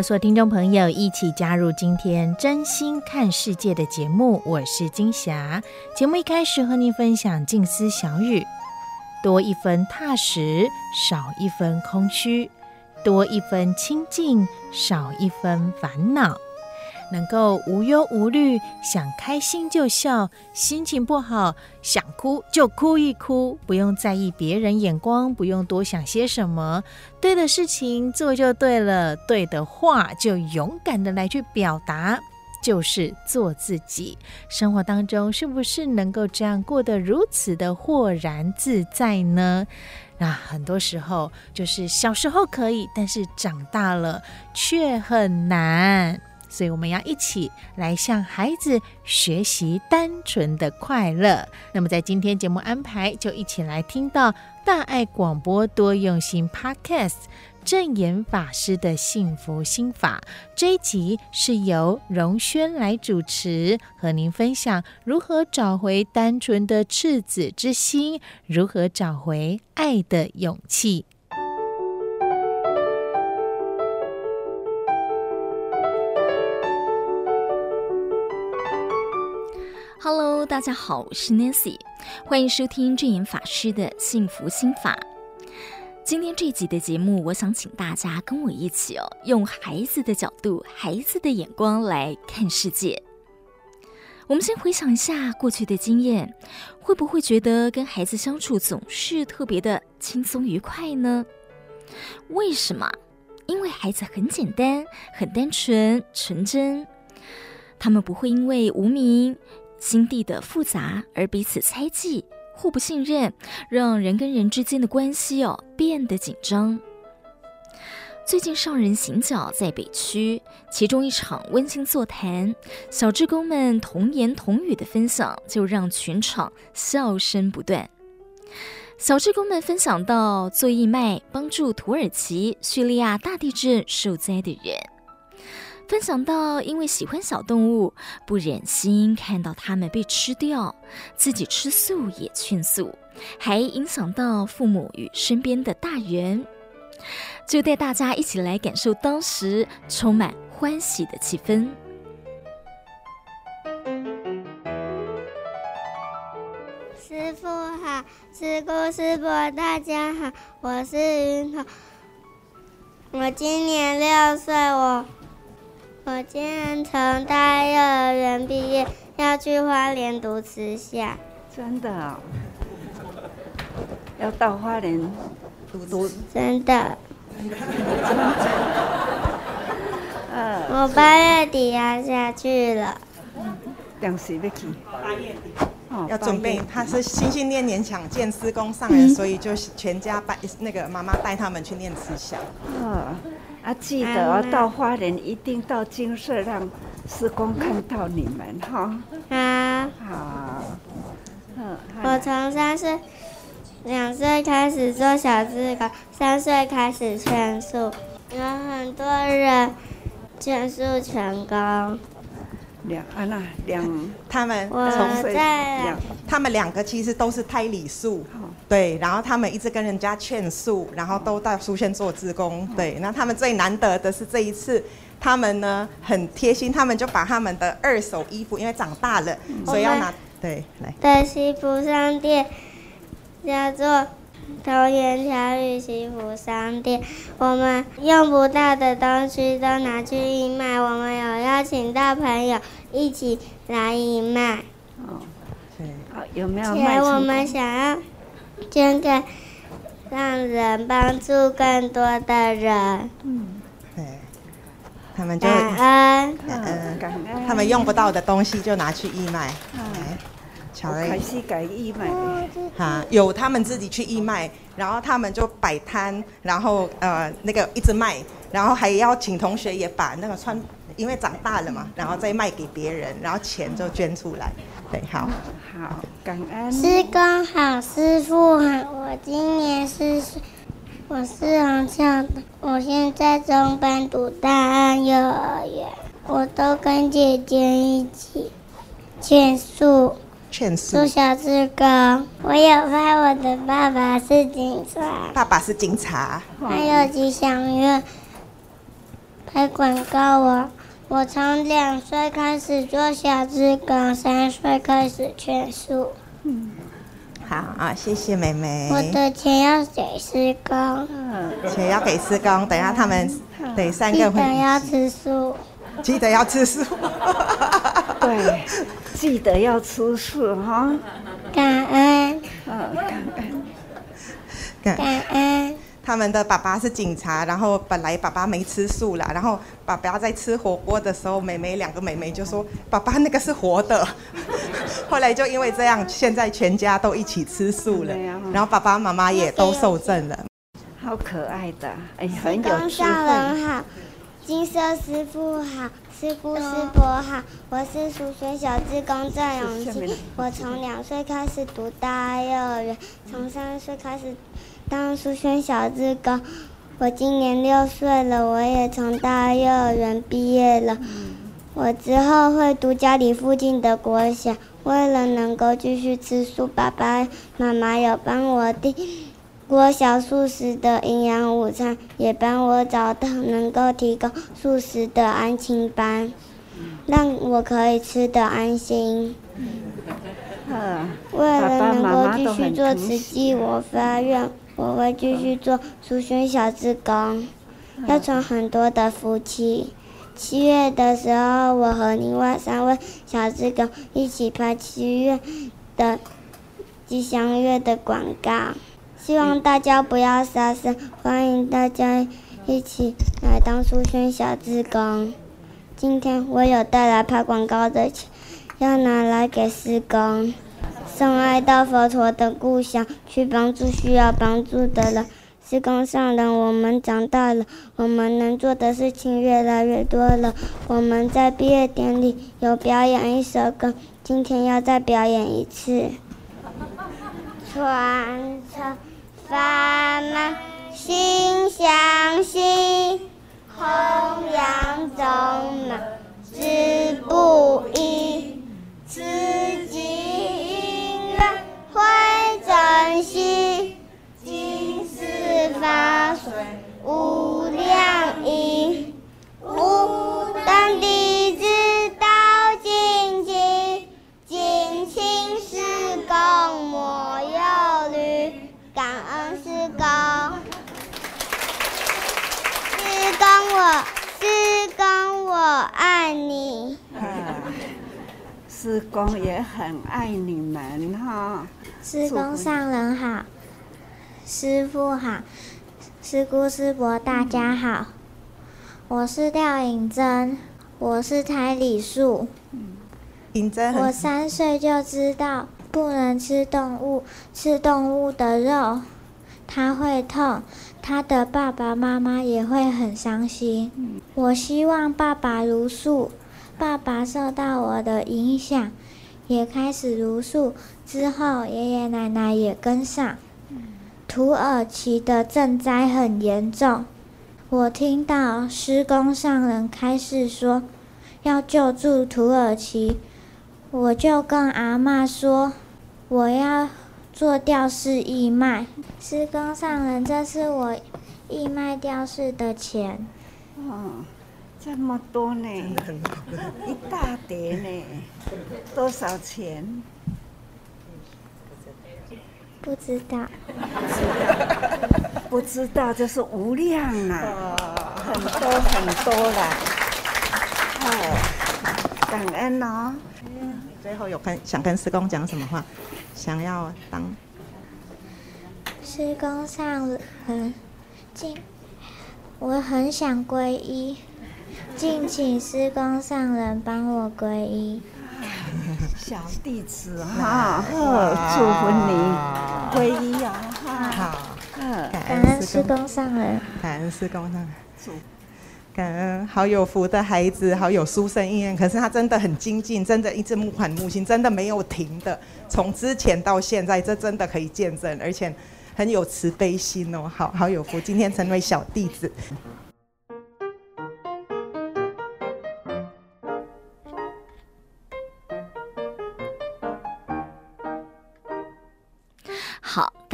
们所有听众朋友一起加入今天真心看世界的节目，我是金霞。节目一开始和您分享静思小语：多一分踏实，少一分空虚；多一分清净，少一分烦恼。能够无忧无虑，想开心就笑，心情不好想哭就哭一哭，不用在意别人眼光，不用多想些什么，对的事情做就对了，对的话就勇敢的来去表达，就是做自己。生活当中是不是能够这样过得如此的豁然自在呢？那很多时候就是小时候可以，但是长大了却很难。所以我们要一起来向孩子学习单纯的快乐。那么在今天节目安排，就一起来听到大爱广播多用心 Podcast 证严法师的幸福心法。这一集是由荣轩来主持，和您分享如何找回单纯的赤子之心，如何找回爱的勇气。大家好，我是 Nancy，欢迎收听证严法师的幸福心法。今天这集的节目，我想请大家跟我一起哦，用孩子的角度、孩子的眼光来看世界。我们先回想一下过去的经验，会不会觉得跟孩子相处总是特别的轻松愉快呢？为什么？因为孩子很简单、很单纯、纯真，他们不会因为无名。心地的复杂，而彼此猜忌、互不信任，让人跟人之间的关系哦变得紧张。最近上人行脚在北区，其中一场温馨座谈，小志工们童言童语的分享，就让全场笑声不断。小志工们分享到做义卖，帮助土耳其叙利亚大地震受灾的人。分享到，因为喜欢小动物，不忍心看到它们被吃掉，自己吃素也劝素，还影响到父母与身边的大人，就带大家一起来感受当时充满欢喜的气氛。师傅好，师姑师伯大家好，我是云彤，我今年六岁，我。我今年从大幼儿园毕业，要去花莲读慈校。真的啊、哦？要到花莲读读？真的。我八月底要下去了。两岁要去。八月底。要准备，他是心心念念想见师公上人，所以就全家带那个妈妈带他们去念慈祥。啊。啊，记得哦，到花莲一定到金色让施公看到你们哈。啊，好。我从三岁、两岁开始做小志工，三岁开始劝树，有很多人劝树成功。两啊那两，他们从在两，他们两个其实都是胎里素。对，然后他们一直跟人家劝诉，然后都到书轩做志工。对，那他们最难得的是这一次，他们呢很贴心，他们就把他们的二手衣服，因为长大了，所以要拿对来。的西服商店叫做童言巧语西服商店，我们用不到的东西都拿去义卖。我们有邀请到朋友一起来义卖。哦，对，好，有没有卖且我们想要捐给，让人帮助更多的人。嗯对，他们就感恩。嗯感恩他们用不到的东西就拿去义卖。巧开瑞，始改义卖的，哈，有他们自己去义卖，然后他们就摆摊，然后呃那个一直卖，然后还要请同学也把那个穿，因为长大了嘛，然后再卖给别人，然后钱就捐出来。对，好，好，感恩。师公好，师傅好，我今年四岁，我是黄笑的，我现在中班读大安幼儿园，我都跟姐姐一起劝树，劝做书。小志工。我有拍我的爸爸是警察，爸爸是警察，还有吉祥月拍广告我。我从两岁开始做小志工，三岁开始劝树。好啊，谢谢妹妹。我的钱要给施工，嗯，钱要给施工，等一下他们得三记个会得要吃素。记得要吃素。对，记得要吃素哈。感恩，嗯，感恩。感恩。他们的爸爸是警察，然后本来爸爸没吃素啦，然后爸爸在吃火锅的时候，妹妹两个妹妹就说：“爸爸那个是活的。”后来就因为这样，现在全家都一起吃素了啊，然后爸爸妈妈也都受证了。好可爱的，哎，很有智公上慧。人好，金色师傅好，师傅师伯好，我是淑萱小志工郑永下面清，我从两岁开始读大幼儿园，从三岁开始当书轩小志哥，我今年六岁了，我也从大幼儿园毕业了。我之后会读家里附近的国小，为了能够继续吃素，爸爸妈妈有帮我订国小素食的营养午餐，也帮我找到能够提供素食的安亲班，让我可以吃得安心。嗯，为了能够继续做疼慈济，我发愿我会继续做苏萱小志工，要传很多的福气。七月的时候，我和另外三位小志工一起拍七月的吉祥月的广告，希望大家不要杀生，欢迎大家一起来当苏萱小志工。今天我有带来拍广告的钱，要拿来给师公，送爱到佛陀的故乡，去帮助需要帮助的人。师公上人，我们长大了，我们能做的事情越来越多了。我们在毕业典礼有表演一首歌，今天要再表演一次。传承法门心相惜，弘扬宗门志不移，慈济因缘会珍惜。金丝法水无量义，吾等弟子道精进，敬请师公莫忧虑，感恩师公。师公我，师公我爱你。师公也很爱你们哈。师公上人好，师父好，师姑师伯大家好，我是廖颖珍，我是台里素，尹真我三岁就知道不能吃动物，吃动物的肉，它会痛，他的爸爸妈妈也会很伤心。我希望爸爸如素，爸爸受到我的影响，也开始茹素。之后，爷爷奶奶也跟上。土耳其的赈灾很严重，我听到施公上人开始说要救助土耳其，我就跟阿嬷说我要做吊饰义卖。施公上人，这是我义卖吊饰的钱。哦，这么多呢，一大叠呢，多少钱？不知道。不知道，就是无量啊，很多很多了。哦，感恩哦。最后有跟想跟师公讲什么话？想要当师公上人，敬，我很想皈依，敬请师公上人帮我皈依。小弟子哈，祝福你皈依啊！好，感恩师公上人，感恩师公上人。感恩好有福的孩子，好有书生意愿。可是他真的很精进，真的一直目款目心，真的没有停的。从之前到现在，这真的可以见证，而且很有慈悲心哦，好好有福。今天成为小弟子。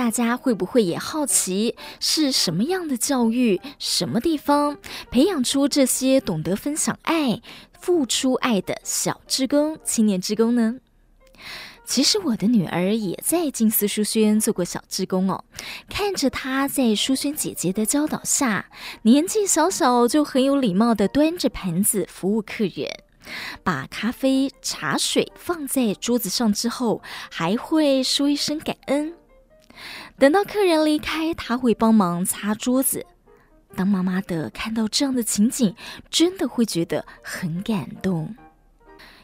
大家会不会也好奇，是什么样的教育，什么地方培养出这些懂得分享爱、付出爱的小职工、青年职工呢？其实我的女儿也在静思书轩做过小志工哦，看着她在书轩姐姐的教导下，年纪小小就很有礼貌地端着盘子服务客人，把咖啡、茶水放在桌子上之后，还会说一声感恩。等到客人离开，他会帮忙擦桌子。当妈妈的看到这样的情景，真的会觉得很感动。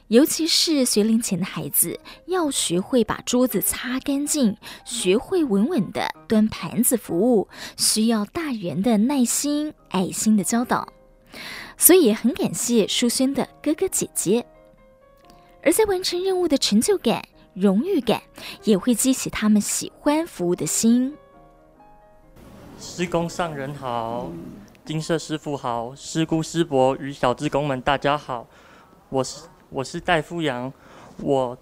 尤其是学龄前的孩子，要学会把桌子擦干净，学会稳稳的端盘子服务，需要大人的耐心、爱心的教导。所以也很感谢书轩的哥哥姐姐。而在完成任务的成就感。荣誉感也会激起他们喜欢服务的心。师公上人好，金色师傅好，师姑师伯与小志工们大家好，我是我是戴富阳，我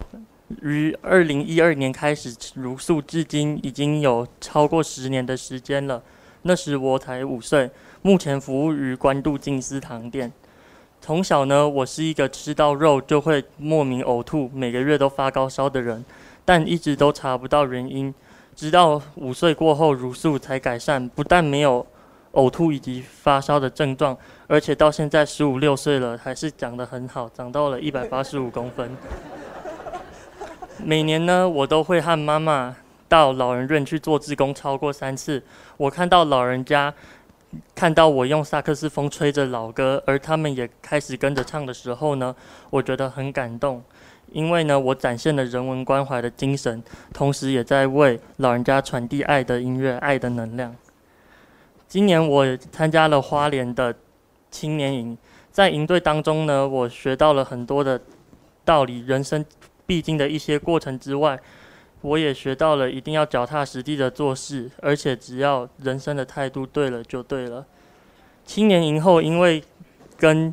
于二零一二年开始茹素，至今已经有超过十年的时间了。那时我才五岁，目前服务于关渡静思堂店。从小呢，我是一个吃到肉就会莫名呕吐，每个月都发高烧的人，但一直都查不到原因。直到五岁过后茹素才改善，不但没有呕吐以及发烧的症状，而且到现在十五六岁了，还是长得很好，长到了一百八十五公分。每年呢，我都会和妈妈到老人院去做志工超过三次。我看到老人家。看到我用萨克斯风吹着老歌，而他们也开始跟着唱的时候呢，我觉得很感动，因为呢，我展现了人文关怀的精神，同时也在为老人家传递爱的音乐、爱的能量。今年我参加了花莲的青年营，在营队当中呢，我学到了很多的道理，人生必经的一些过程之外。我也学到了，一定要脚踏实地的做事，而且只要人生的态度对了就对了。青年营后，因为跟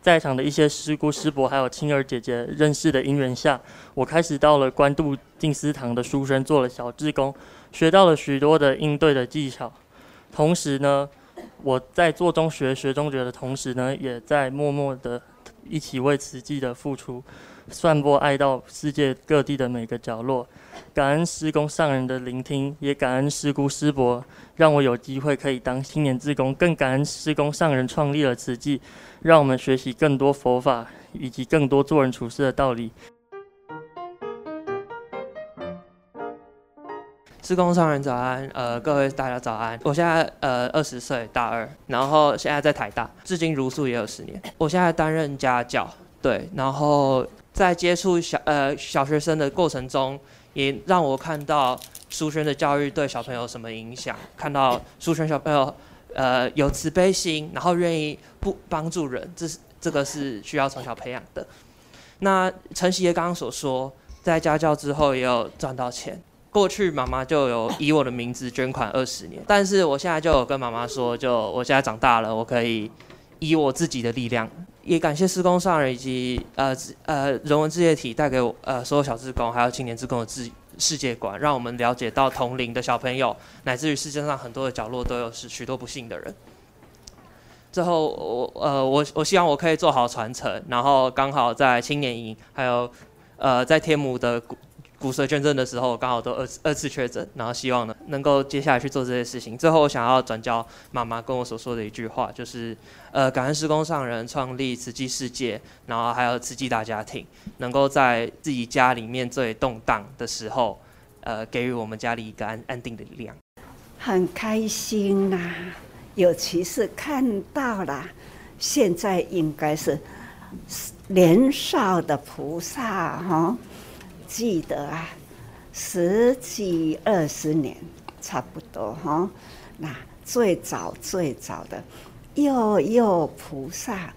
在场的一些师姑师伯还有青儿姐姐认识的因缘下，我开始到了关渡静思堂的书生做了小志工，学到了许多的应对的技巧。同时呢，我在做中学学中学的同时呢，也在默默的一起为慈济的付出。散播爱到世界各地的每个角落，感恩师公上人的聆听，也感恩师姑师伯让我有机会可以当青年志工，更感恩师公上人创立了慈济，让我们学习更多佛法以及更多做人处事的道理。师公上人早安，呃，各位大家早安。我现在呃二十岁，大二，然后现在在台大，至今如素也有十年。我现在担任家教，对，然后。在接触小呃小学生的过程中，也让我看到书轩的教育对小朋友什么影响。看到书轩小朋友呃有慈悲心，然后愿意不帮助人，这是这个是需要从小培养的。那承袭爷刚刚所说，在家教之后也有赚到钱。过去妈妈就有以我的名字捐款二十年，但是我现在就有跟妈妈说，就我现在长大了，我可以以我自己的力量。也感谢施工上人以及呃呃人文志业体带给我呃所有小志工还有青年志工的世世界观，让我们了解到同龄的小朋友，乃至于世界上很多的角落都有是许多不幸的人。最后我呃我我希望我可以做好传承，然后刚好在青年营还有呃在天母的骨髓捐赠的时候，刚好都二次二次确诊，然后希望呢能够接下来去做这些事情。最后，我想要转交妈妈跟我所说的一句话，就是呃，感恩施工上人创立慈济世界，然后还有慈济大家庭，能够在自己家里面最动荡的时候，呃，给予我们家里一个安安定的力量。很开心啊，尤其是看到了，现在应该是年少的菩萨哈。记得啊，十几二十年差不多哈。那最早最早的幼幼菩萨，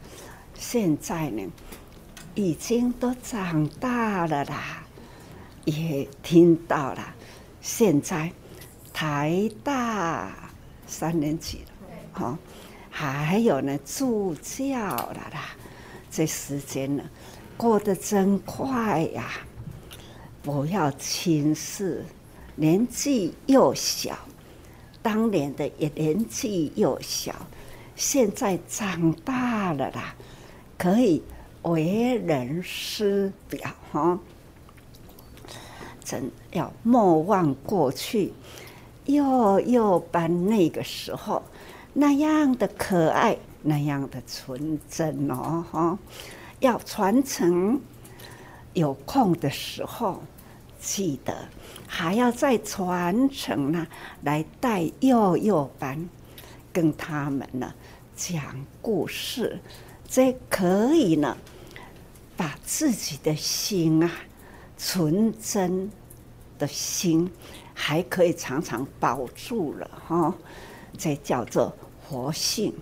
现在呢已经都长大了啦，也听到了。现在台大三年级了，哈，还有呢助教了啦。这时间呢过得真快呀！不要轻视，年纪又小，当年的也年纪又小，现在长大了啦，可以为人师表哈。真要莫忘过去，幼幼班那个时候那样的可爱，那样的纯真哦哈，要传承。有空的时候。记得还要再传承呢，来带幼幼班，跟他们呢讲故事，这可以呢，把自己的心啊，纯真的心，还可以常常保住了哈。这叫做活性，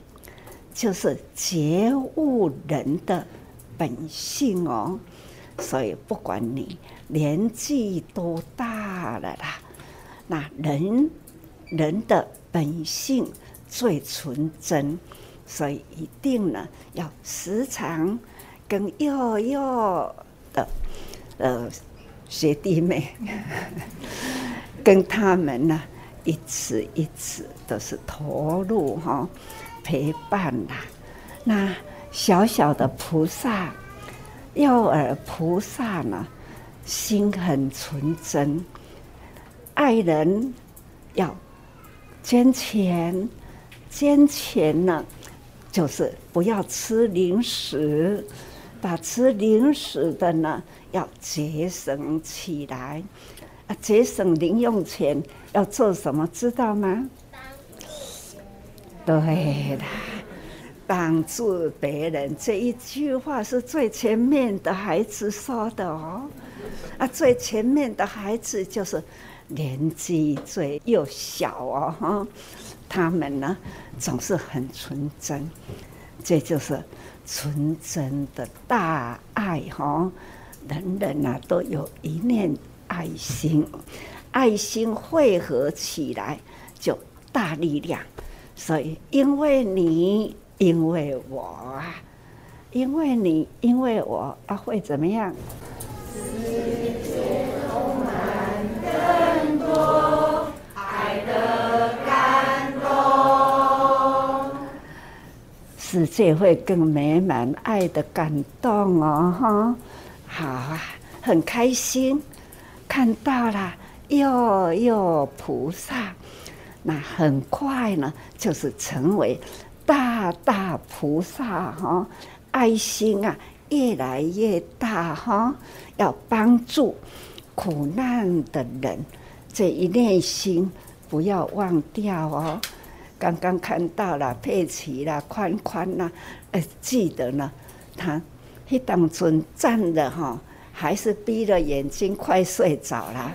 就是觉悟人的本性哦。所以不管你。年纪多大了啦？那人人的本性最纯真，所以一定呢要时常跟幼幼的呃学弟妹，跟他们呢一次一次都是投入哈陪伴啦。那小小的菩萨，幼儿菩萨呢？心很纯真，爱人要捐钱，捐钱呢，就是不要吃零食，把吃零食的呢要节省起来，啊，节省零用钱要做什么？知道吗？对的。帮助别人这一句话是最前面的孩子说的哦，啊，最前面的孩子就是年纪最幼小哦，哈，他们呢总是很纯真，这就是纯真的大爱哈，人人啊都有一念爱心，爱心汇合起来就大力量，所以因为你。因为我啊，因为你，因为我啊，会怎么样？世界充满更多爱的感动，世界会更美满爱的感动哦，哈，好啊，很开心看到了哟哟菩萨，那很快呢，就是成为。大大菩萨哈，爱心啊越来越大哈，要帮助苦难的人，这一念心不要忘掉哦。刚刚看到了佩奇啦、宽宽啦，呃，记得呢，他一当尊站的哈，还是闭着眼睛快睡着了，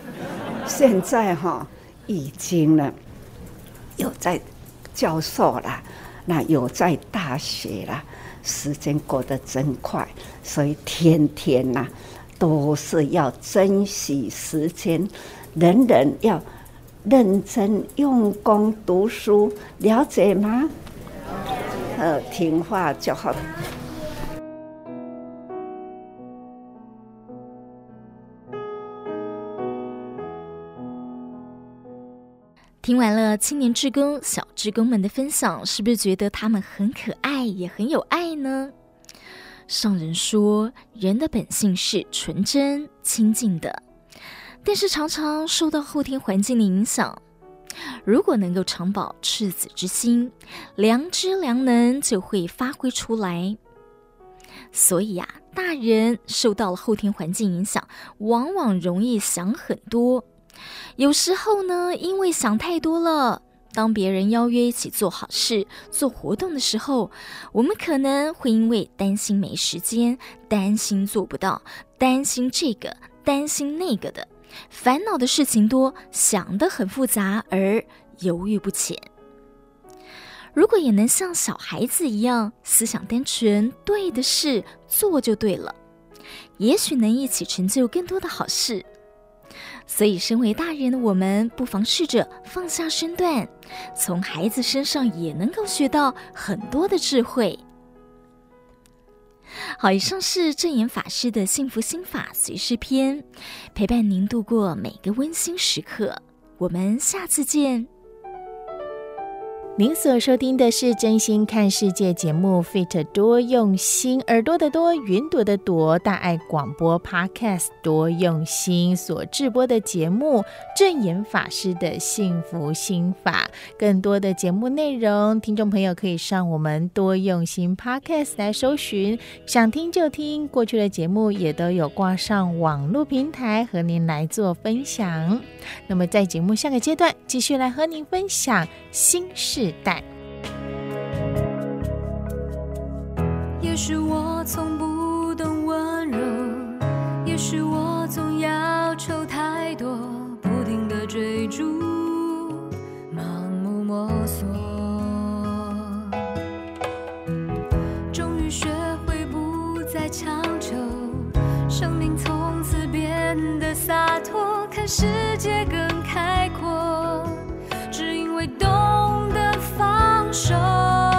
现在哈已经呢有在教授了。那有在大学啦，时间过得真快，所以天天呐、啊、都是要珍惜时间，人人要认真用功读书，了解吗？呃，听话就好。听完了青年志工、小志工们的分享，是不是觉得他们很可爱，也很有爱呢？上人说，人的本性是纯真、清净的。但是常常受到后天环境的影响。如果能够常保赤子之心，良知良能就会发挥出来。所以呀、大人受到了后天环境影响，往往容易想很多。有时候呢，因为想太多了，当别人邀约一起做好事、做活动的时候，我们可能会因为担心没时间、担心做不到、担心这个、担心那个的。烦恼的事情多，想得很复杂，而犹豫不前。如果也能像小孩子一样，思想单纯，对的事做就对了，也许能一起成就更多的好事。所以，身为大人的我们，不妨试着放下身段，从孩子身上也能够学到很多的智慧。好，以上是正言法师的幸福心法随事篇，陪伴您度过每个温馨时刻。我们下次见。您所收听的是真心看世界节目，Fit 多用心，耳朵的多，云朵的朵，大爱广播 Podcast 多用心所制播的节目，证严法师的幸福心法。更多的节目内容，听众朋友可以上我们多用心 Podcast 来搜寻，想听就听。过去的节目也都有挂上网络平台和您来做分享。那么在节目下个阶段，继续来和您分享心事。世代。也许我从不懂温柔，也许我总要求太多，不停地追逐，盲目摸索。终于学会不再强求，生命从此变得洒脱，看世界更开阔，手，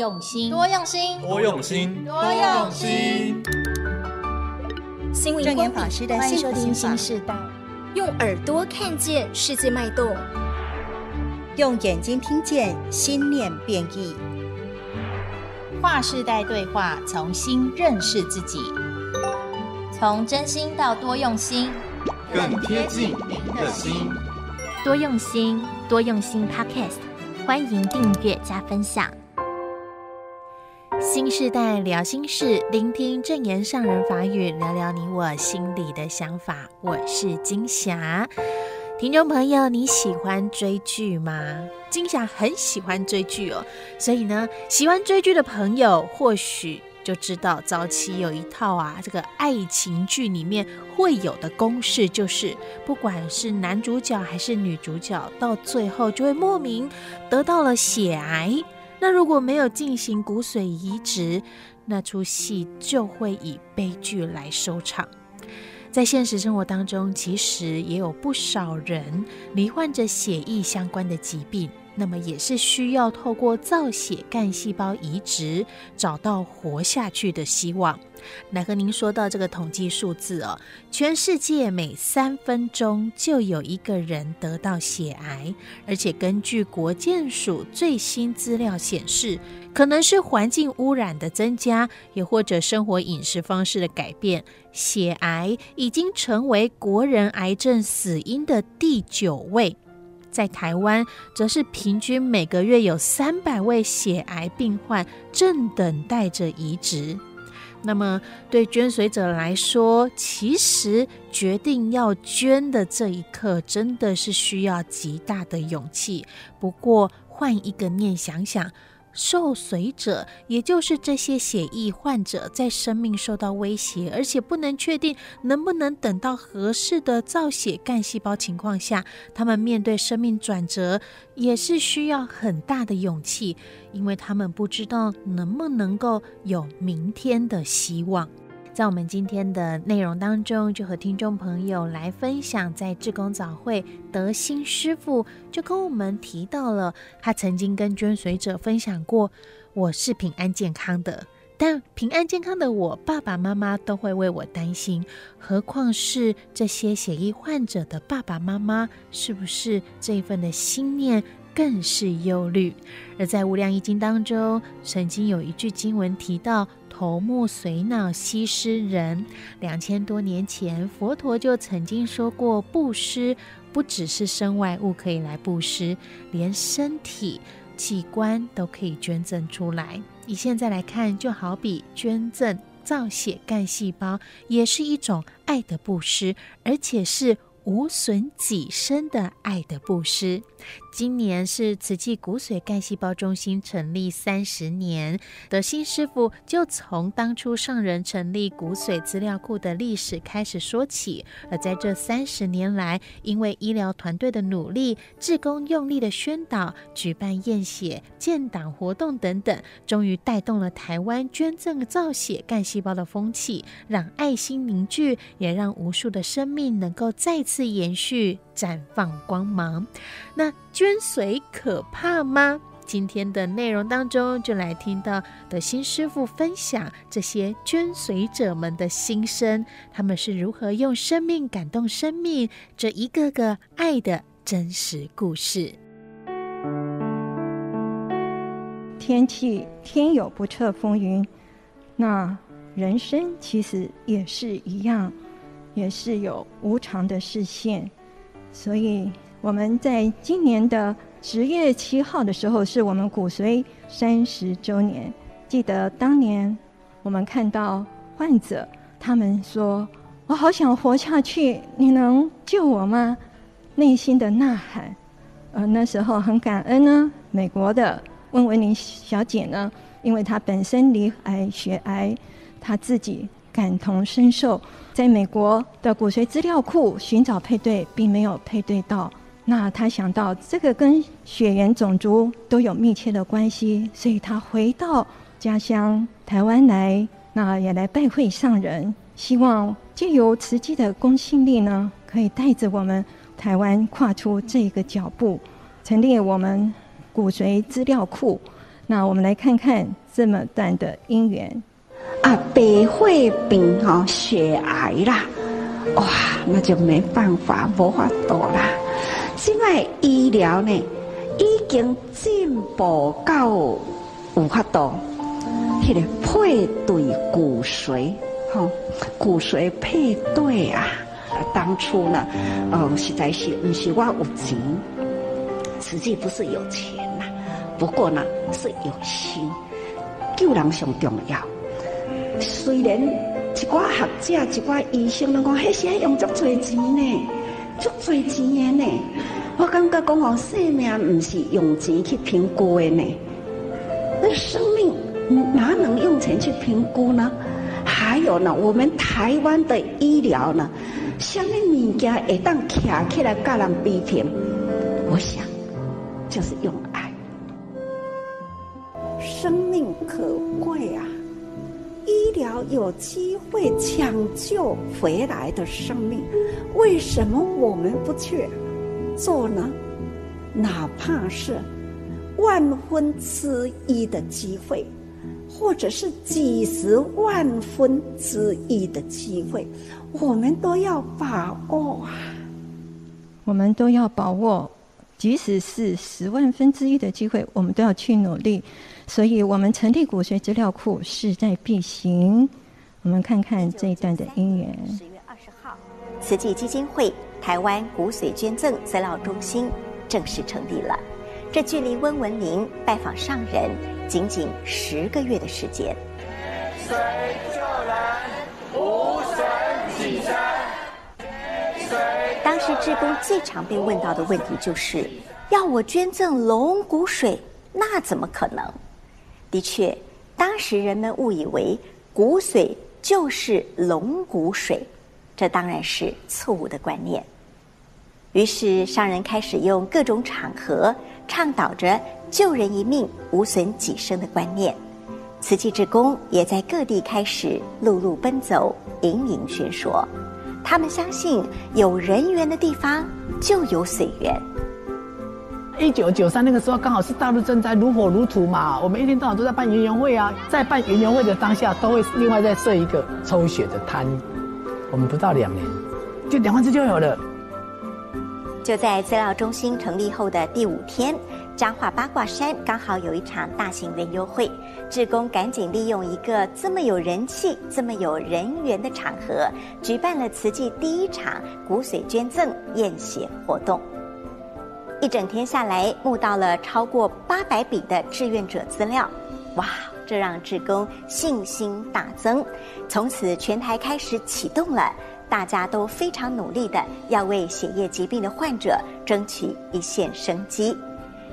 用心，多用心，多用心，多用心。心灵光法师的新收听新时代，用耳朵看见世界脉动，用眼睛听见心念变异。跨世代对话，重新认识自己，从真心到多用心，更贴近您的心。多用心，多用心 Podcast，欢迎订阅加分享。新世代聊心事，聆听证言上人法语，聊聊你我心里的想法。我是金霞，听众朋友，你喜欢追剧吗？金霞很喜欢追剧哦，所以呢，喜欢追剧的朋友或许就知道，早期有一套啊，这个爱情剧里面会有的公式，就是不管是男主角还是女主角，到最后就会莫名得到了血癌。那如果没有进行骨髓移植，那出戏就会以悲剧来收场。在现实生活当中，其实也有不少人罹患着血液相关的疾病。那么也是需要透过造血干细胞移植，找到活下去的希望。来和您说到这个统计数字哦，全世界每三分钟就有一个人得到血癌，而且根据国健署最新资料显示，可能是环境污染的增加，也或者生活饮食方式的改变，血癌已经成为国人癌症死因的第九位。在台湾，则是平均每个月有三百位血癌病患正等待着移植。那么，对捐髓者来说，其实决定要捐的这一刻，真的是需要极大的勇气。不过，换一个念想想。受髓者，也就是这些血液患者，在生命受到威胁，而且不能确定能不能等到合适的造血干细胞情况下，他们面对生命转折，也是需要很大的勇气，因为他们不知道能不能够有明天的希望。在我们今天的内容当中，就和听众朋友来分享，在志工早会，德兴师傅就跟我们提到了，他曾经跟捐髓者分享过：“我是平安健康的，但平安健康的我，爸爸妈妈都会为我担心，何况是这些血液患者的爸爸妈妈，是不是这一份的心念更是忧虑？”而在《无量义经》当中，曾经有一句经文提到。头目髓脑悉施人，两千多年前，佛陀就曾经说过，布施不只是身外物可以来布施，连身体器官都可以捐赠出来。以现在来看，就好比捐赠造血干细胞，也是一种爱的布施，而且是。无损己身的爱的布施。今年是慈济骨髓干细胞中心成立三十年，德兴师父就从当初上人成立骨髓资料库的历史开始说起。而在这三十年来，因为医疗团队的努力、志工用力的宣导、举办验血、建档活动等等，终于带动了台湾捐赠造血干细胞的风气，让爱心凝聚，也让无数的生命能够再次延续、绽放光芒。那捐髓可怕吗？今天的内容当中，就来听到德兴师傅分享这些捐髓者们的心声，他们是如何用生命感动生命，这一个个爱的真实故事。天气天有不测风云，那人生其实也是一样。也是有无常的视线，所以我们在今年的十月七号的时候，是我们骨髓三十周年。记得当年我们看到患者，他们说：“我好想活下去，你能救我吗？”内心的呐喊。呃，那时候很感恩呢，美国的温文玲小姐呢，因为她本身罹癌血癌，她自己感同身受。在美国的骨髓资料库寻找配对，并没有配对到。那他想到这个跟血缘种族都有密切的关系，所以他回到家乡台湾来，那也来拜会上人，希望借由慈济的公信力呢，可以带着我们台湾跨出这个脚步，成立我们骨髓资料库。那我们来看看这么段的因缘啊，白血病哈，血癌啦，哇，那就没办法，无法度啦。现在医疗呢，已经进步到有法度，迄个配对骨髓，哈，骨髓配对啊。当初呢，哦，实在是不是我有钱，实际不是有钱呐，不过呢是有心，救人上重要。虽然一寡学者、一寡医生拢讲，迄些用足多钱呢，足多钱的呢。我感觉讲哦，生命不是用钱去评估的呢，那生命哪能用钱去评估呢？还有呢，我们台湾的医疗呢？什么物件会当徛起来甲人比拼？我想，就是用爱。生命可贵啊！医疗有机会抢救回来的生命，为什么我们不去做呢？哪怕是万分之一的机会。或者是几十万分之一的机会，我们都要把握啊！我们都要把握，即使是十万分之一的机会，我们都要去努力。所以，我们成立骨髓资料库势在必行。我们看看这一段的因缘。十月二十号，慈济基金会台湾骨髓捐赠资料中心正式成立了。这距离温文玲拜访上人仅仅十个月的时间。水救人，无神起身。当时志工最常被问到的问题就是：要我捐赠龙骨髓，那怎么可能？的确，当时人们误以为骨髓就是龙骨髓，这当然是错误的观念。于是商人开始用各种场合。倡导着救人一命无损己身的观念，瓷器之工也在各地开始陆路奔走，隐隐宣说。他们相信有人缘的地方就有水源。一九九三那个时候刚好是大陆正在如火如荼嘛，我们一天到晚都在办园游会啊，在办园游会的当下，都会另外再设一个抽血的摊。我们不到两年，就两万只就有了。就在资料中心成立后的第五天，彰化八卦山刚好有一场大型园游会，志工赶紧利用一个这么有人气、这么有人缘的场合，举办了慈济第一场骨髓捐赠验血活动。一整天下来，募到了超过八百笔的志愿者资料，哇，这让志工信心大增，从此全台开始启动了。大家都非常努力的要为血液疾病的患者争取一线生机。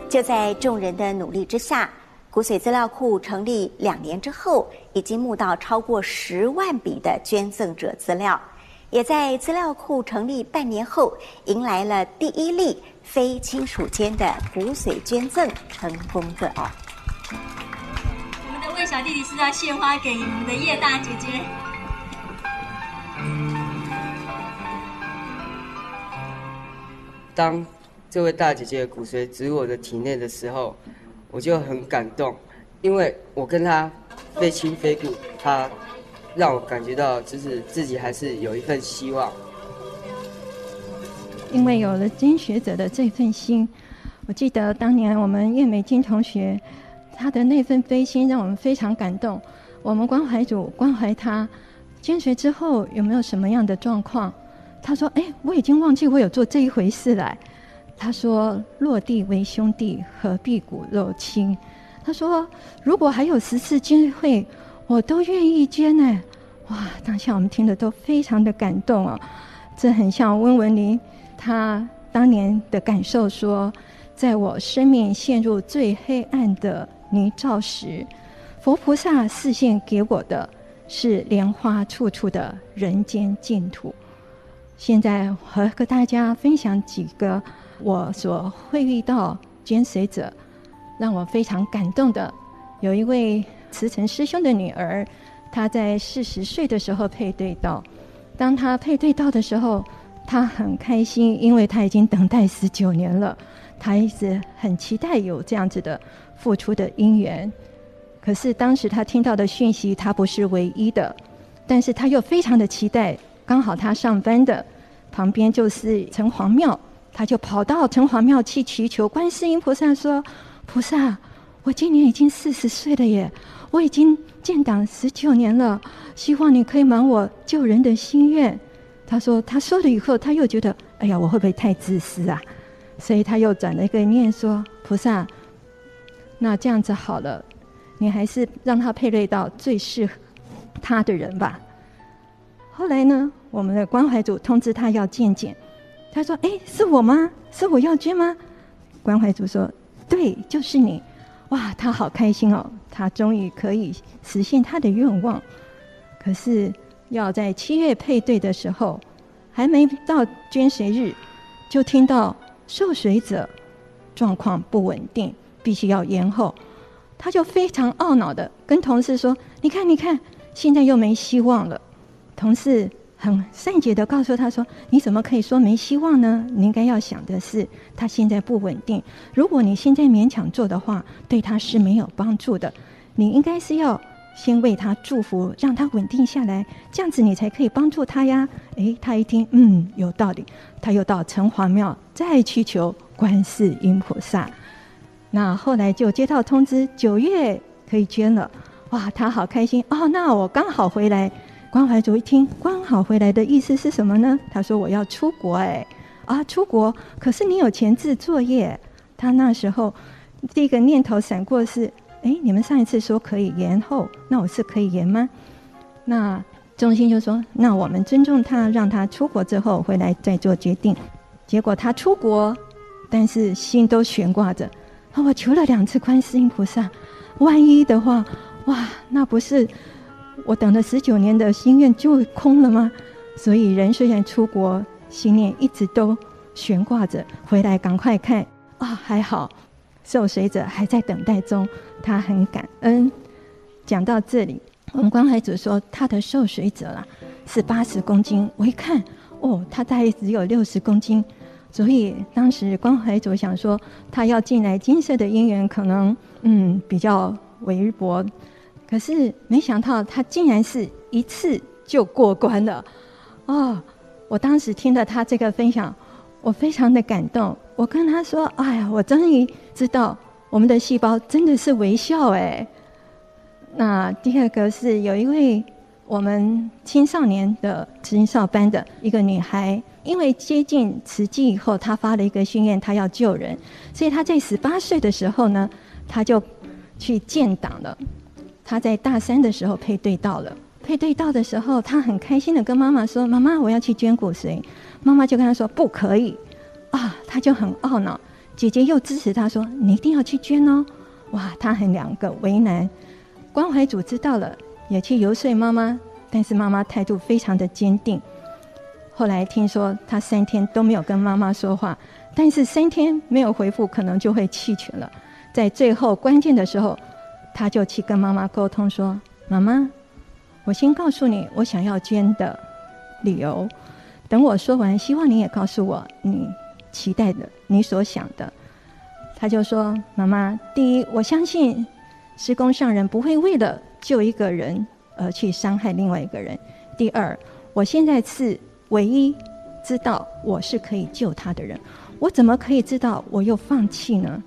就在众人的努力之下，骨髓资料库成立两年之后，已经募到超过十万笔的捐赠者资料。也在资料库成立半年后，迎来了第一例非亲属间的骨髓捐赠成功个案。我们的魏小弟弟是要献花给我们的叶大姐姐。当这位大姐姐的骨髓植入我的体内的时候，我就很感动，因为我跟她非亲非故，她让我感觉到就是自己还是有一份希望。因为有了金学者的这份心，我记得当年我们叶美金同学，她的那份悲心让我们非常感动。我们关怀组关怀她，捐髓之后有没有什么样的状况？他说：“哎，我已经忘记我有做这一回事了。”他说：“落地为兄弟，何必骨肉亲？”他说：“如果还有十次机会，我都愿意捐呢。”哇，当下我们听得都非常的感动啊！这很像温文林他当年的感受说：“在我生命陷入最黑暗的泥沼时，佛菩萨示现给我的是莲花处处的人间净土。”现在和和大家分享几个我所会遇到捐髓者，让我非常感动的。有一位慈诚师兄的女儿，她在四十岁的时候配对到，当她配对到的时候，他很开心，因为他已经等待十九年了。他一直很期待有这样子的付出的因缘。可是当时他听到的讯息，他不是唯一的，但是他又非常的期待。刚好他上班的旁边就是城隍庙，他就跑到城隍庙去祈求观世音菩萨说：“菩萨，我今年已经四十岁了耶，我已经建党十九年了，希望你可以满我救人的心愿。”他说：“他说了以后，他又觉得，哎呀，我会不会太自私啊？所以他又转了一个念说：菩萨，那这样子好了。”你还是让他配对到最适合他的人吧。后来呢，我们的关怀组通知他要见见，他说：“哎，是我吗？是我要捐吗？”关怀组说：“对，就是你。”哇，他好开心哦，他终于可以实现他的愿望。可是要在七月配对的时候，还没到捐髓日，就听到受髓者状况不稳定，必须要延后。他就非常懊恼的跟同事说：“你看，你看，现在又没希望了。”同事很善解的告诉他说：“你怎么可以说没希望呢？你应该要想的是，他现在不稳定。如果你现在勉强做的话，对他是没有帮助的。你应该是要先为他祝福，让他稳定下来，这样子你才可以帮助他呀。”诶，他一听，嗯，有道理。他又到城隍庙再去求观世音菩萨。那后来就接到通知，九月可以捐了，哇，他好开心哦！那我刚好回来，关怀组一听，刚好回来的意思是什么呢？他说我要出国，哎，啊，出国，可是你有前置作业。他那时候第一个念头闪过是，哎，你们上一次说可以延后，那我是可以延吗？那中心就说，那我们尊重他，让他出国之后回来再做决定。结果他出国，但是心都悬挂着。我求了两次观世音菩萨，万一的话，哇，那不是我等了十九年的心愿就空了吗？所以人虽然出国，心念一直都悬挂着，回来赶快看啊，还好受髓者还在等待中，他很感恩。讲到这里，我们关怀组说他的受水者啦是八十公斤，我一看哦，他大概只有六十公斤。所以当时关怀组想说，他要进来金色的因缘可能嗯比较微薄，可是没想到他竟然是一次就过关了，哦！我当时听了他这个分享，我非常的感动。我跟他说：“哎呀，我终于知道我们的细胞真的是微笑哎。”那第二个是有一位我们青少年的青少班的一个女孩。因为接近慈济以后，她发了一个心愿，她要救人，所以她在十八岁的时候呢，她就去建党了。她在大三的时候配对到了，配对到的时候，他很开心的跟妈妈说：“妈妈，我要去捐骨髓。”妈妈就跟他说：“不可以。”啊，他就很懊恼。姐姐又支持他说：“你一定要去捐哦。”哇，他很两个为难。关怀组知道了，也去游说妈妈，但是妈妈态度非常的坚定。后来听说他三天都没有跟妈妈说话，但是三天没有回复，可能就会弃权了。在最后关键的时候，他就去跟妈妈沟通说：“妈妈，我先告诉你我想要捐的理由，等我说完，希望你也告诉我你期待的、你所想的。”他就说：“妈妈，第一，我相信施公上人不会为了救一个人而去伤害另外一个人。第二，我现在是。”唯一知道我是可以救他的人，我怎么可以知道我又放弃呢？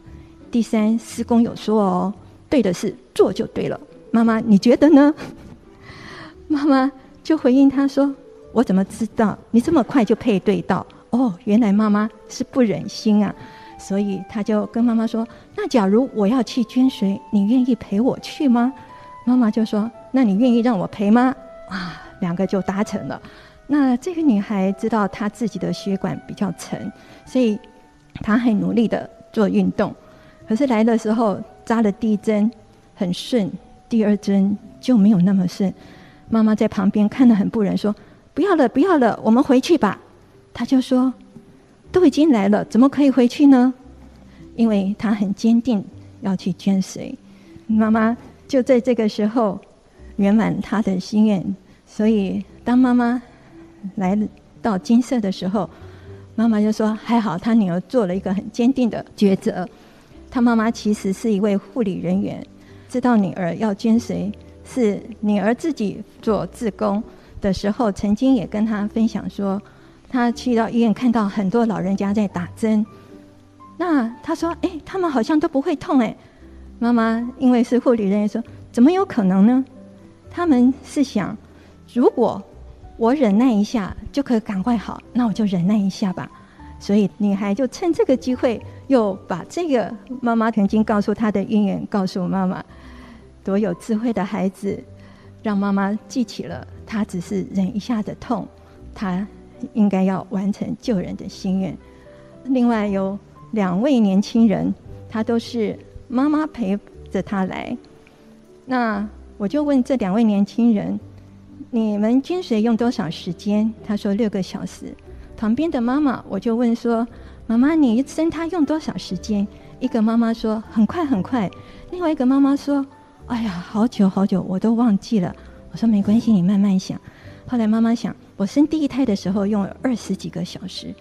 第三，施公有说哦，对的事做就对了。妈妈，你觉得呢？妈妈就回应他说：“我怎么知道你这么快就配对到？哦，原来妈妈是不忍心啊，所以他就跟妈妈说：那假如我要去捐髓，你愿意陪我去吗？妈妈就说：那你愿意让我陪吗？啊，两个就达成了。”那这个女孩知道她自己的血管比较沉，所以她很努力的做运动。可是来的时候扎了第一针很顺，第二针就没有那么顺。妈妈在旁边看得很不忍，说：“不要了，不要了，我们回去吧。”她就说：“都已经来了，怎么可以回去呢？”因为她很坚定要去捐髓。妈妈就在这个时候圆满她的心愿。所以当妈妈。来到金色的时候，妈妈就说：“还好，她女儿做了一个很坚定的抉择。她妈妈其实是一位护理人员，知道女儿要捐髓，是女儿自己做志工的时候，曾经也跟她分享说，他去到医院看到很多老人家在打针。那他说：‘哎，他们好像都不会痛。’哎，妈妈因为是护理人员说：‘怎么有可能呢？’他们是想，如果……我忍耐一下就可以赶快好，那我就忍耐一下吧。所以女孩就趁这个机会，又把这个妈妈曾经告诉她的因缘告诉妈妈。多有智慧的孩子，让妈妈记起了她只是忍一下的痛，她应该要完成救人的心愿。另外有两位年轻人，他都是妈妈陪着他来。那我就问这两位年轻人。你们捐髓用多少时间？他说六个小时。旁边的妈妈，我就问说：“妈妈，你生他用多少时间？”一个妈妈说：“很快很快。”另外一个妈妈说：“哎呀，好久好久，我都忘记了。”我说：“没关系，你慢慢想。”后来妈妈想：“我生第一胎的时候用了二十几个小时，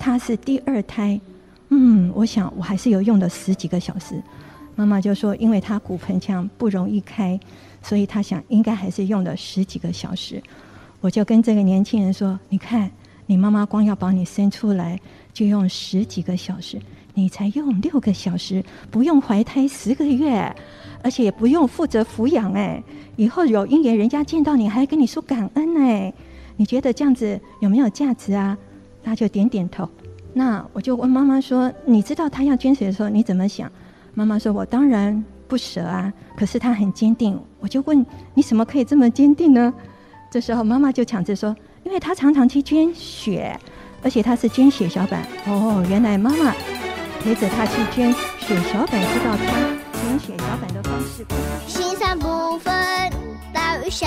他是第二胎，嗯，我想我还是有用了十几个小时。”妈妈就说：“因为他骨盆腔不容易开。”所以他想，应该还是用了十几个小时。我就跟这个年轻人说：“你看，你妈妈光要把你生出来，就用十几个小时，你才用六个小时，不用怀胎十个月，而且也不用负责抚养。哎，以后有姻缘，人家见到你还跟你说感恩。哎，你觉得这样子有没有价值啊？”他就点点头。那我就问妈妈说：“你知道他要捐血的时候，你怎么想？”妈妈说：“我当然。”不舍啊！可是他很坚定，我就问你怎么可以这么坚定呢？这时候妈妈就抢着说：“因为他常常去捐血，而且他是捐血小板。”哦，原来妈妈陪着他去捐血小板，知道他捐血小板的方式。心善不分大与小，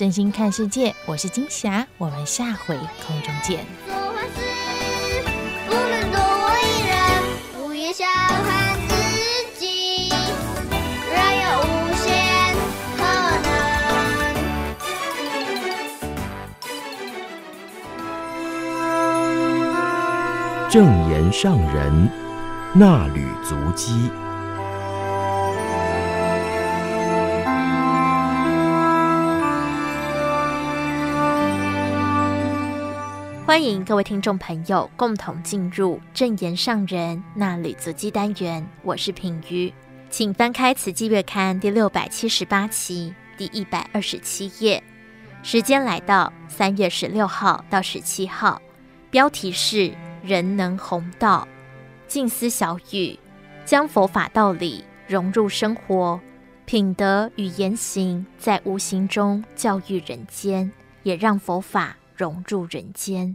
真心看世界。我是金霞，我们下回空中见。小看自己，仍有无限可能。证严上人那履足迹。欢迎各位听众朋友共同进入正言上人那履足迹单元，我是品瑜，请翻开《慈济月刊》第六百七十八期第一百二十七页。时间来到三月十六号到十七号，标题是“人能弘道”，静思小语，将佛法道理融入生活，品德与言行在无形中教育人间，也让佛法。融入人间，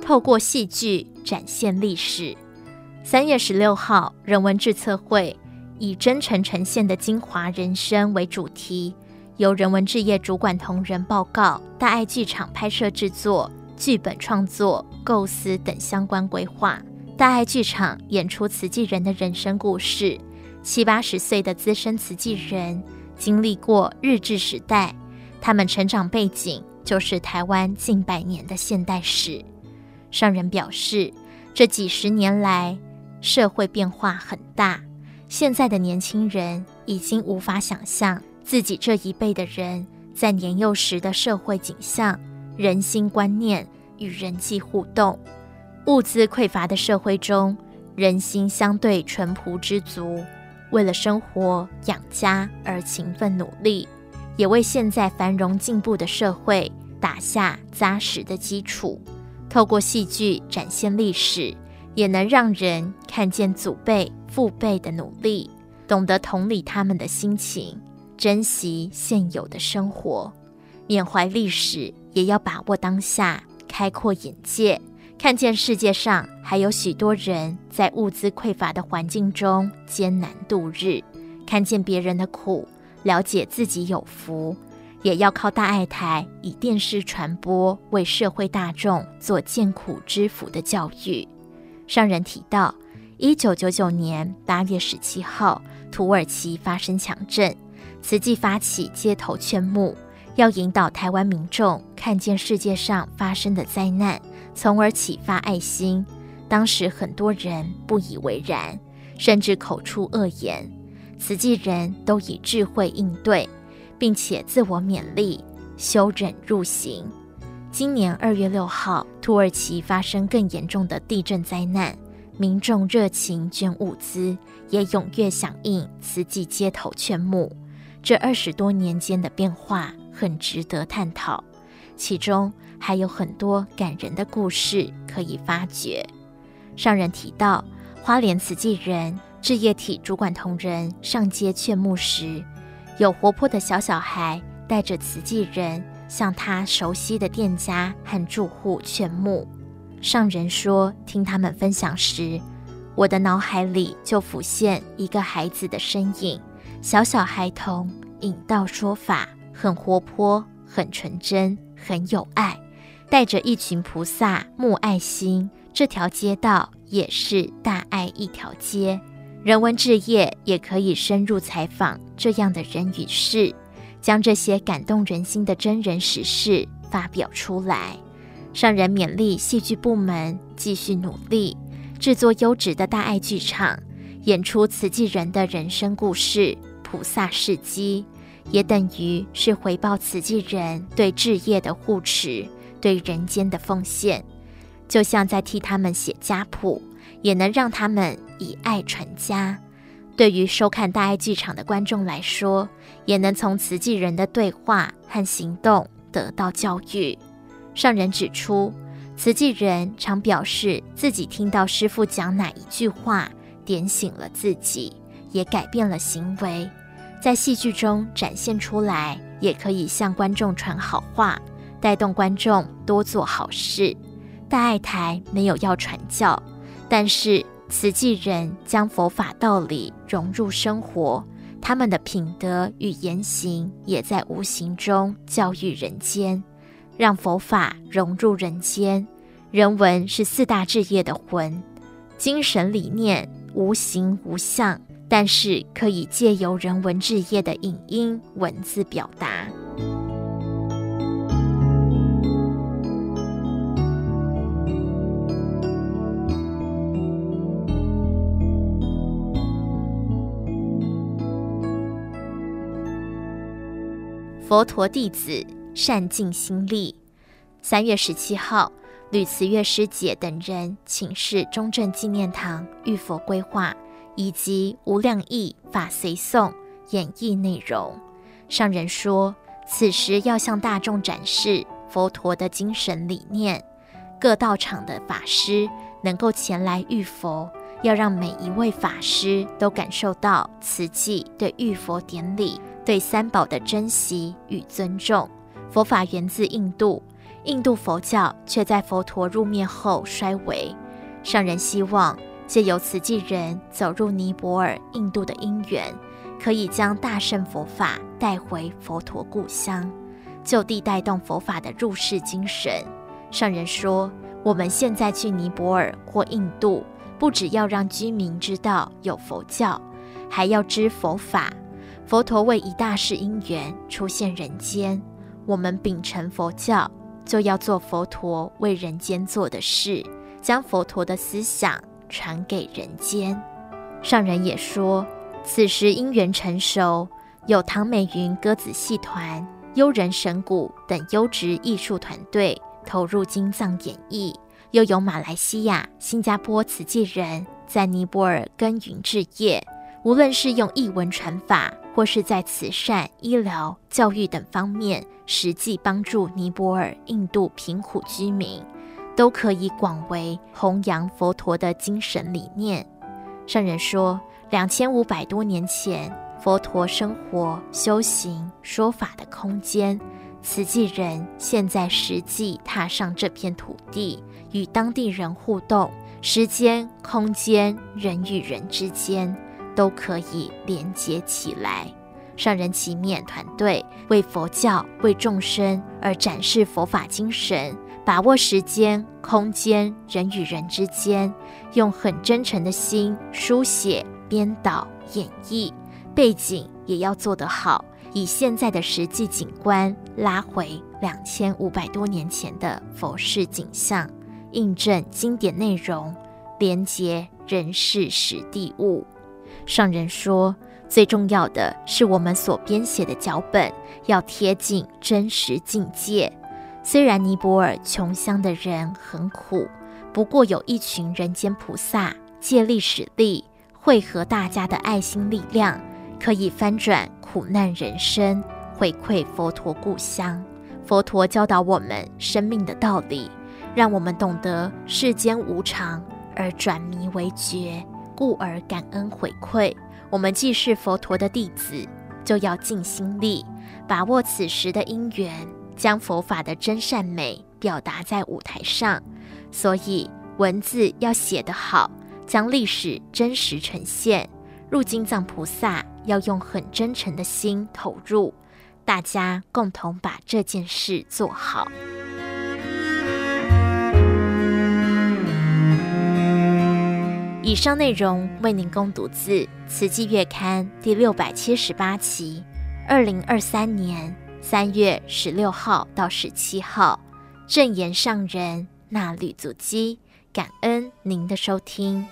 透过戏剧展现历史。三月十六号，人文志测会以真诚呈现的精华人生为主题，由人文志业主管同仁报告大爱剧场拍摄制作、剧本创作、构思等相关规划。大爱剧场演出慈济人的人生故事，七八十岁的资深慈济人经历过日治时代，他们成长背景就是台湾近百年的现代史。上人表示，这几十年来社会变化很大，现在的年轻人已经无法想象自己这一辈的人在年幼时的社会景象、人心观念与人际互动。物资匮乏的社会中，人心相对淳朴知足，为了生活养家而勤奋努力，也为现在繁荣进步的社会打下扎实的基础。透过戏剧展现历史，也能让人看见祖辈父辈的努力，懂得同理他们的心情，珍惜现有的生活，缅怀历史，也要把握当下，开阔眼界，看见世界上还有许多人在物资匮乏的环境中艰难度日，看见别人的苦，了解自己有福，也要靠大爱台以电视传播，为社会大众做见苦知福的教育。上人提到，一九九九年八月十七号，土耳其发生强震，慈济发起街头劝募，要引导台湾民众看见世界上发生的灾难，从而启发爱心。当时很多人不以为然，甚至口出恶言。慈济人都以智慧应对，并且自我勉励，修忍入行。今年二月六号，土耳其发生更严重的地震灾难，民众热情捐物资，也踊跃响应慈济街头劝募。这二十多年间的变化很值得探讨，其中还有很多感人的故事可以发掘。上人提到，花莲慈济人。志业体主管同仁上街劝募时，有活泼的小小孩带着慈济人向他熟悉的店家和住户劝募。上人说：“听他们分享时，我的脑海里就浮现一个孩子的身影，小小孩童引道说法，很活泼，很纯真，很有爱，带着一群菩萨募爱心。这条街道也是大爱一条街。”人文志业也可以深入采访这样的人与事，将这些感动人心的真人实事发表出来。上人勉励戏剧部门继续努力，制作优质的大爱剧场，演出慈济人的人生故事、菩萨事迹，也等于是回报慈济人对志业的护持、对人间的奉献，就像在替他们写家谱。也能让他们以爱传家。对于收看大爱剧场的观众来说，也能从慈济人的对话和行动得到教育。上人指出，慈济人常表示自己听到师父讲哪一句话，点醒了自己，也改变了行为，在戏剧中展现出来，也可以向观众传好话，带动观众多做好事。大爱台没有要传教。但是慈济人将佛法道理融入生活，他们的品德与言行也在无形中教育人间，让佛法融入人间。人文是四大志业的魂，精神理念无形无相，但是可以借由人文志业的影音文字表达。佛陀弟子善尽心力。三月十七号，吕慈月师姐等人请示中正纪念堂玉佛规划以及无量义法随诵演绎内容。上人说，此时要向大众展示佛陀的精神理念，各道场的法师能够前来玉佛，要让每一位法师都感受到慈济对玉佛典礼。对三宝的珍惜与尊重，佛法源自印度，印度佛教却在佛陀入灭后衰微。上人希望借由慈济人走入尼泊尔、印度的因缘，可以将大乘佛法带回佛陀故乡，就地带动佛法的入世精神。上人说：“我们现在去尼泊尔或印度，不只要让居民知道有佛教，还要知佛法。”佛陀为一大事因缘出现人间，我们秉承佛教，就要做佛陀为人间做的事，将佛陀的思想传给人间。上人也说，此时因缘成熟，有唐美云歌子戏团、悠人神鼓等优质艺术团队投入经藏演绎，又有马来西亚、新加坡慈济人在尼泊尔耕耘置业。无论是用译文传法，或是在慈善、医疗、教育等方面实际帮助尼泊尔、印度贫苦居民，都可以广为弘扬佛陀的精神理念。上人说，两千五百多年前，佛陀生活、修行、说法的空间，慈济人现在实际踏上这片土地，与当地人互动，时间、空间、人与人之间都可以连接起来。上人齐勉团队为佛教、为众生而展示佛法精神，把握时间、空间、人与人之间，用很真诚的心书写。编导演绎背景也要做得好，以现在的实际景观拉回两千五百多年前的佛事景象，印证经典内容，连结人事实地物。上人说，最重要的是我们所编写的脚本要贴近真实境界。虽然尼泊尔穷乡的人很苦，不过有一群人间菩萨借力使力。汇合大家的爱心力量，可以翻转苦难人生，回馈佛陀故乡。佛陀教导我们生命的道理，让我们懂得世间无常，而转迷为觉，故而感恩回馈。我们既是佛陀的弟子，就要尽心力，把握此时的因缘，将佛法的真善美表达在舞台上。所以文字要写得好。将历史真实呈现，入经藏菩萨要用很真诚的心投入，大家共同把这件事做好。以上内容为您供读自《慈济月刊》第六百七十八期，二零二三年三月十六号到十七号，正言上人纳履足基。感恩您的收听。